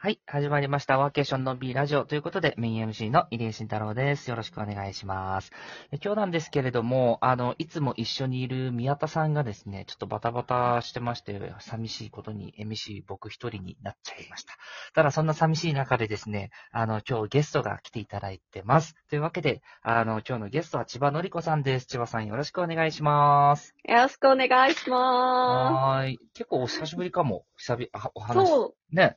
はい、始まりました。ワーケーションの B ラジオということで、メイン MC の入江慎太郎です。よろしくお願いします。え今日なんですけれども、あの、いつも一緒にいる宮田さんがですね、ちょっとバタバタしてまして、寂しいことに MC 僕一人になっちゃいました。ただ、そんな寂しい中でですね、あの、今日ゲストが来ていただいてます。というわけで、あの、今日のゲストは千葉のりこさんです。千葉さんよろしくお願いします。よろしくお願いしまはーい。結構お久しぶりかも。久々、あおす。話。そうね。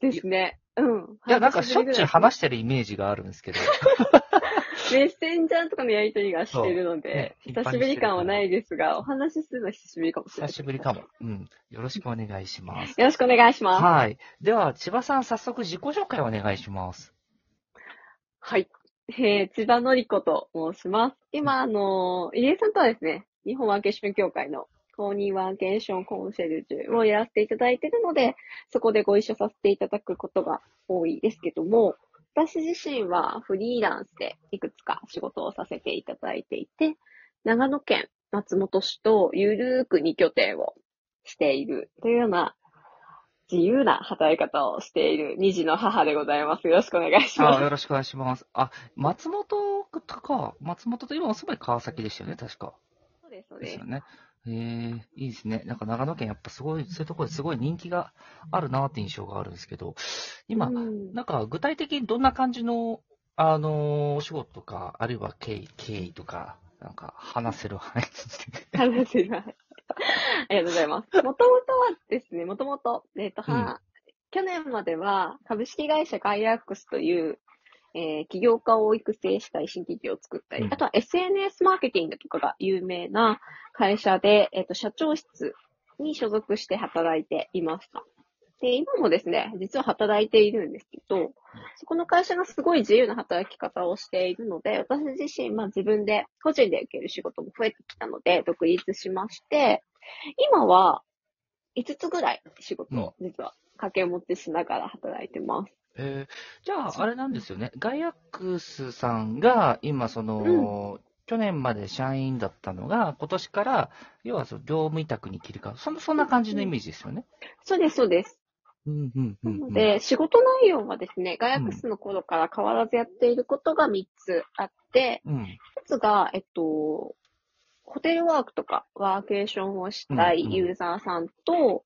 ですね。うん。いや、なんかしょっちゅう話ししてるイメージがあるんですけど。メッセンジャーとかのやりとりがしてるので、ね久しぶり感はないですが、お話しするのは久しぶりかもしれない。久しぶりかも。うん。よろしくお願いします。よろしくお願いします。はい。では、千葉さん、早速自己紹介をお願いします。はい。えー、千葉のりこと申します。今、あのー、入江さんとはですね、日本ワーケーション協会の公認ワーケーションコンシェルジュをやらせていただいているので、そこでご一緒させていただくことが多いですけども、私自身はフリーランスでいくつか仕事をさせていただいていて、長野県松本市とゆるーく2拠点をしているというような自由な働き方をしている二児の母でございます。よろしくお願いしますあ、。よろしくお願いします。あ、松本とか、松本と今お住まい川崎でしたよね、確か。そうです、そうですすでよ。ね。えー、いいですね。なんか長野県やっぱすごい、そういうところですごい人気があるなって印象があるんですけど、今、うんなんか具体的にどんな感じの、あのーお仕事とか、あるいは経緯、経緯とか、なんか話せる範囲で。話せない。ありがとうございます。もともとはですね、もともと、えっ、と、は、去年までは株式会社ガイアックスという、えー起業家を育成したい新企業を作ったり、うんあとは SNS マーケティングとかが有名な会社で、えっ、と、社長室に所属して働いていました。で、今もですね、実は働いているんですけど、そこの会社がすごい自由な働き方をしているので、私自身、まあ自分で個人で受ける仕事も増えてきたので、独立しまして、今は5つぐらい仕事を実は掛け持ちしながら働いてます。えーじゃあ、あれなんですよね。ガイアックスさんが、今、その、去年まで社員だったのが、今年から、要はその業務委託に切り替わる。そんそんな感じのイメージですよね。そうです、そうです。うん、うん、う、なんのうん。で、仕事内容はですね、ガイアックスの頃から変わらずやっていることが3つあって、うん。1つが、えっと、ホテルワークとかワーケーションをしたうんうんいユーザーさんと、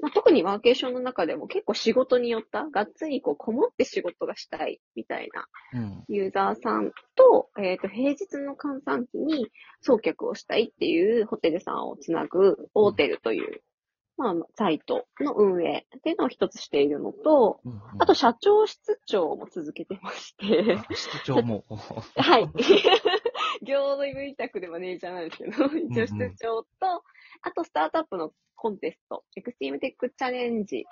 まあ、特にワーケーションの中でも結構仕事によった、がっつりこうこもって仕事がしたいみたいなうん。ユーザーさんと、えっ、と、平日の閑散期に送客をしたいっていうホテルさんをつなぐオーテルという、まあ、サイトの運営っていうのを一つしているのと、うんうんあと、社長室長も続けてまして、室長も。はい。業務委託でマネージャーなんですけど、一応室長と、あとスタートアップのコンテスト、 Extreme Tech Challenge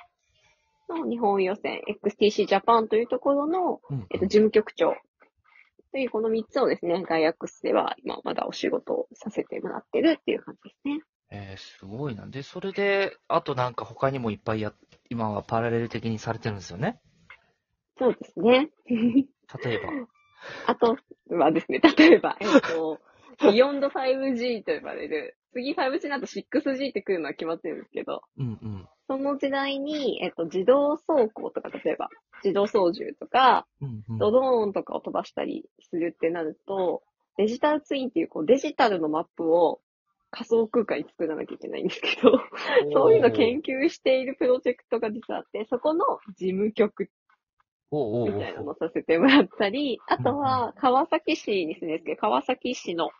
の日本予選、XTC ジャパンというところの、うんえっと、事務局長というこの3つをですね、ガイアックスでは今まだお仕事をさせてもらってるっていう感じですね。えーすごいな。で、それで、あとなんか他にもいっぱいや、今はパラレル的にされてるんですよね？そうですね。例えば。あとはですね、例えば、えっと、 Beyond 5G と呼ばれる、次 5G になると 6G って来るのは決まってるんですけど、うんうん。その時代に、えっと、自動走行とか、例えば、自動操縦とか、うんうん。ドローンとかを飛ばしたりするってなると、デジタルツインっていう、こう、デジタルのマップを仮想空間に作らなきゃいけないんですけど、そういうの研究しているプロジェクトが実はあって、そこの事務局おうおみたいなのをさせてもらったり、あとは川崎市に住んでるんですけど、川崎市の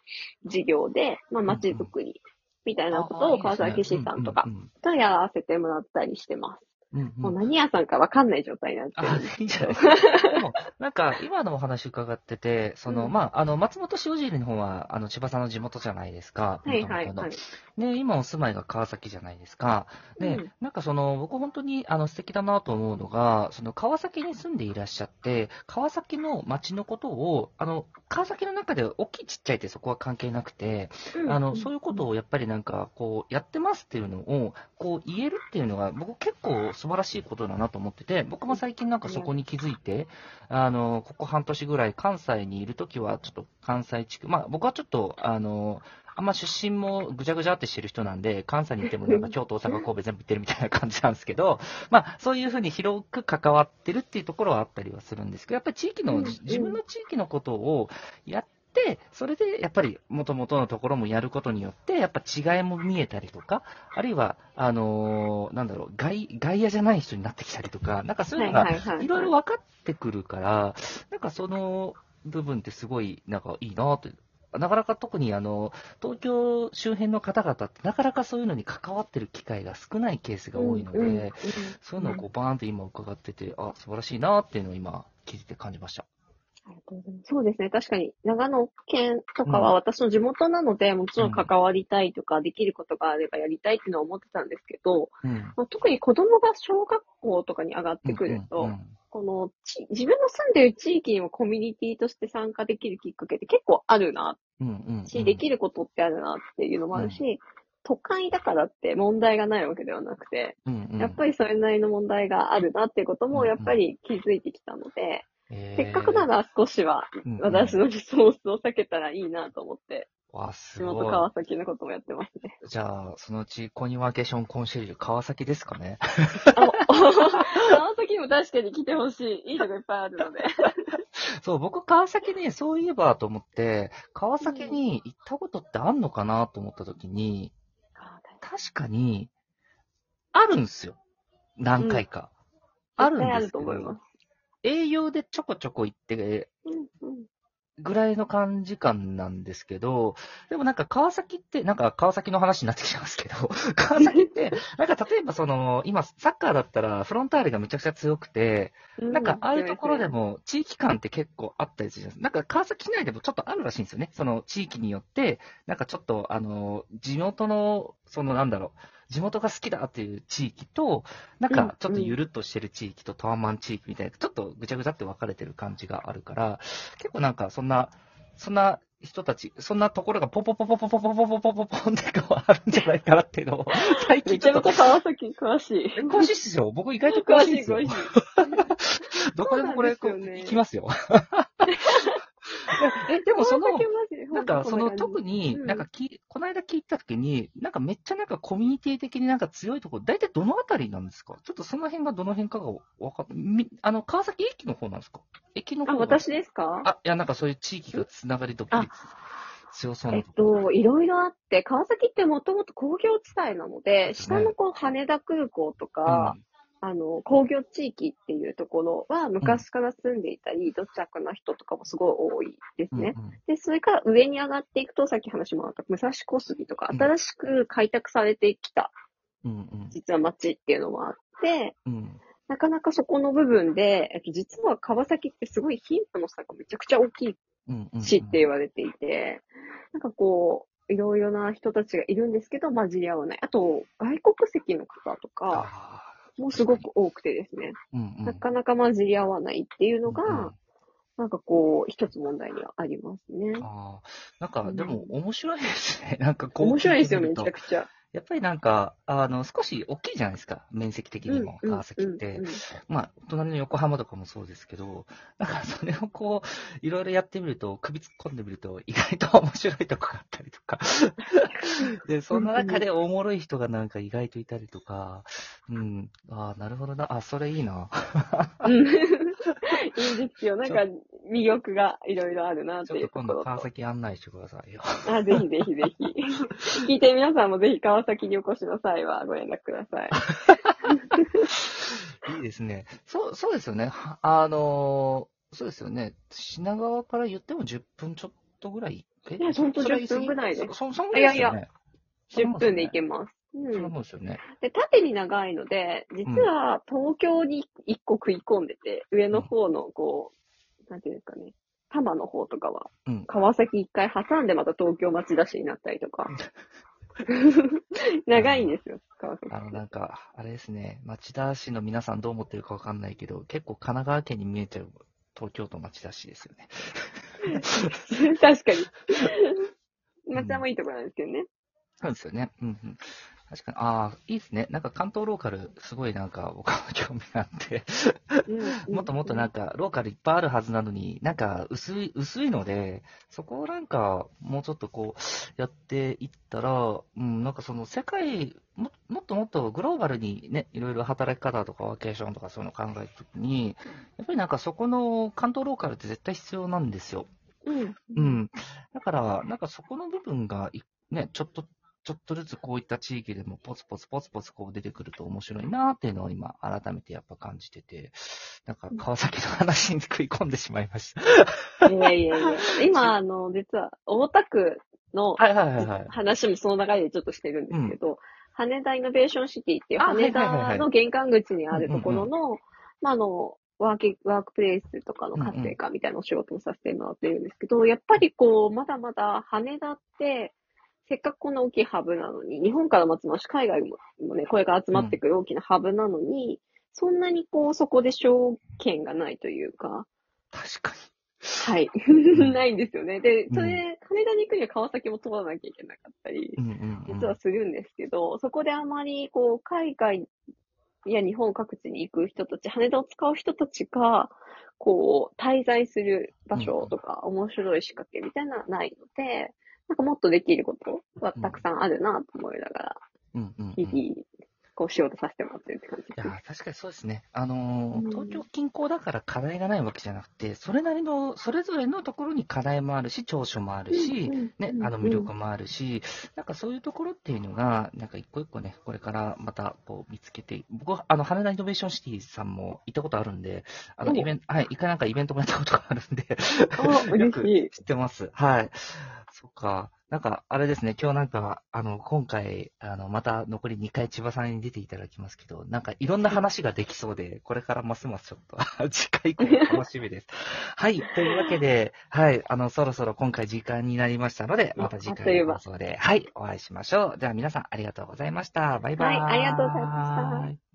事業で、まあ、街づくりみたいなことを川崎市さんとかとやらせてもらったりしてます。うんうんもう何屋さんかわかんない状態になんです。いいんじゃない？ですか。でも、なんか、今のお話伺ってて、その、うんまあ、あの、松本塩尻の方は、あの、千葉さんの地元じゃないですか。はいはいはい。ね、今お住まいが川崎じゃないですか。で、うんなんかその、僕本当にあの素敵だなと思うのが、その川崎に住んでいらっしゃって、川崎の街のことを、あの、川崎の中で大きいちっちゃいってそこは関係なくて、あの、そういうことをやっぱりなんか、こう、やってますっていうのを、こう、言えるっていうのが、僕結構素晴らしいことだなと思ってて、僕も最近なんかそこに気づいて、あの、ここ半年ぐらい関西にいるときは、ちょっと関西地区、まあ僕はちょっと、あの、あんま出身もぐちゃぐちゃってしてる人なんで、関西に行ってもなんか 京都、大阪、神戸全部行ってるみたいな感じなんですけど、まあ、そういうふうに広く関わってるっていうところはあったりはするんですけど、やっぱり地域の、うん自分の地域のことをやって、それでやっぱり元々のところもやることによって、やっぱ違いも見えたりとか、あるいは、あのーなんだろう、外、外野じゃない人になってきたりとか、なんかそういうのが、はいろいろ分かってくるから、なんかその部分ってすごい、なんかいいなって。なかなか特にあの、東京周辺の方々ってなかなかそういうのに関わってる機会が少ないケースが多いので、うんうんうんそういうのをこうバーンと今伺ってて、あ、素晴らしいなっていうのを今聞いてて感じました。ありがとうございます。そうですね。確かに、長野県とかうん。は私の地元なので、もちろん関わりたいとか、できることがあればやりたいっていうのは思ってたんですけど、うん。まあ特に子供が小学校とかに上がってくると、うんうんこのち、自分の住んでる地域にもコミュニティとして参加できるきっかけって結構あるなうんうんうん。し、できることってあるなっていうのもあるし、都会だからって問題がないわけではなくて、うんうん。やっぱりそれなりの問題があるなっていうこともうんうんやっぱり気づいてきたので、えーせっかくなら少しはうんうん私のリソースを避けたらいいなと思って、わ、す地元ご川崎のこともやってますね。い。じゃあ、そのうちコニワーケーションコンシェルジュ川崎ですかね？あ 川崎も確かに来てほしい。いいとこいっぱいあるので。そう、僕、川崎ね、そういえばと思って、川崎に行ったことってあんのかなと思った時に、確かに、あるんですよ。何回か。あるん絶対あですけると思いまど、営業でちょこちょこ行って、ぐらいの感じ感なんですけど、でもなんか川崎って、なんか川崎の話になってきちゃいますけど、川崎って、なんか例えばその、今サッカーだったらフロンターレがめちゃくちゃ強くて、なんか、ああいうところでも、地域感って結構あったりするじゃないですか。なんか、川崎市内でもちょっとあるらしいんですよね。その地域によって、なんかちょっと、あの、地元の、そのなんだろう、地元が好きだっていう地域と、なんか、ちょっとゆるっとしてる地域とタワマン地域みたいな、ちょっとぐちゃぐちゃって分かれてる感じがあるから、結構なんか、そんな、そんな人たち、そんなところがポポポポポポポポポポポポンってこうあるんじゃないかなっていうのを、最め近ちょっとちゃめちゃ、川崎詳しい。詳しいっすよ。僕意外と詳詳しい、しいですよ。どこでもこれ、ね行きますよ。え、でもその、なんかその特に、なんかき、この間聞いたときに、なんかめっちゃなんかコミュニティ的になんか強いところ、大体どのあたりなんですか？ちょっとその辺がどの辺かがわかっみ、あの、川崎駅の方なんですか？駅の方あ、が私ですか？あ、いや、なんかそういう地域がつながりどっぷり強そうえっなといろいろあって、川崎ってもともと工業地帯なので、下のこう羽田空港とか、あの、工業地域っていうところは昔から住んでいたり、土着な人とかもすごい多いですね。うんうん。で、それから上に上がっていくと、さっき話もあった武蔵小杉とか、うん新しく開拓されてきた、うんうん。実は街っていうのもあって、うん。なかなかそこの部分で、えっと、実は川崎ってすごい貧富の差がめちゃくちゃ大きい市って言われていて、なんかこう、いろいろな人たちがいるんですけど、混じり合わない。あと、外国籍の方とかあもすごく多くてですね、ーうんうんなかなか混じり合わないっていうのが、うんうんなんかこう、一つ問題にはありますね。あーなんか、でも面白いですね。なんかこう面白いですよ、めちゃくちゃ。やっぱりなんか、あの、少し大きいじゃないですか。面積的にも、うん川崎って。まあ、隣の横浜とかもそうですけど、なんかそれをこう、いろいろやってみると、首突っ込んでみると、意外と面白いとこがか。で、その中でおもろい人がなんか意外といたりとか、うん、ああ、なるほどな。あ、それいいな。うん いいですよ。なんか、魅力がいろいろあるなっていうところと。今度川崎案内してくださいよ。あ、ぜひぜひぜひ。聞いて皆さんもぜひ川崎にお越しの際はご連絡ください。いいですね。そう、そうですよね。はあのーそうですよね。品川から言っても10分ちょっとぐらいえいやほんとそれ10分ぐらいですそ、そそんぐらいですよね。10分で行けまます。うん。ですよね。で、縦に長いので、実は東京に一個食い込んでて、上の方のこう、なんていうんですかね、多摩の方とかは、うん。川崎一回挟んでまた東京町田市になったりとか。長いんですよ、川崎。あの、なんか、あれですね。町田市の皆さんどう思ってるかわかんないけど、結構神奈川県に見えちゃう東京都町田市ですよね。確かに。町田もいいところなんですけどね。そうですよね。うんうん。確かに、ああ、いいですね。なんか関東ローカル、すごいなんか僕は興味があって、うんもっともっとなんか、ローカルいっぱいあるはずなのに、なんか薄い、薄いので、そこをなんか、もうちょっとこう、やっていったら、うん、なんかその世界、ももっともっとグローバルにね、いろいろ働き方とかワーケーションとかそういうのを考えたときに、やっぱりなんかそこの関東ローカルって絶対必要なんですよ。うん。うん。だから、なんかそこの部分がい、ね、ちょっと、ちょっとずつこういった地域でもポツポツポツポツこう出てくると面白いなっていうのを今改めてやっぱ感じてて、なんか川崎の話に食い込んでしまいました。いやいやいや。今、あの、実は、大田区のはいはいはいはい。話もその流れでちょっとしてるんですけど、羽田イノベーションシティっていう羽田の玄関口にあるところの、まあ、あの、ワーケワークプレイスとかの活性化みたいなお仕事をさせてもらってるんですけど、やっぱりこう、まだまだ羽田って、せっかくこんな大きいハブなのに、日本からも集まるし、海外ももね、これから集まってくる大きなハブなのに、そんなにこう、そこで証券がないというか、確かはい。ん ないんですよね。で、うんそれ、羽田に行くには川崎も通らなきゃいけなかったり、に。うんうん、うん。実はするんですけど、そこであまり、こう、海外や日本各地に行く人たち、羽田を使う人たちが、こう、滞在する場所とか、面白い仕掛けみたいなのはないので、なんかもっとできることはたくさんあるなと思いながら、うんうん、うん。日々、こう、仕事させてもらってるって感じいやですね。ー確かにそうですね。あのーうん東京近郊だから課題がないわけじゃなくて、それなりの、それぞれのところに課題もあるし、長所もあるし、ね、あの魅力もあるし、なんかそういうところっていうのが、なんか一個一個ね、これからまたこう見つけて、僕はあの、羽田イノベーションシティさんも行ったことあるんで、あの、おイベント、はい、一回なんかイベントもやったことがあるんで、あ、嬉しい。知ってます。はい。そっか。なんか、あれですね、今日なんか、あの、今回、あの、また残り2回千葉さんに出ていただきますけど、なんかいろんな話ができそうで、これからますますちょっと、次回以降楽しみです。はい。というわけで、はい。あの、そろそろ今回時間になりましたので、また次回の放送で、はい、お会いしましょう。では皆さんありがとうございました。バイバイ。はいありがとうございました。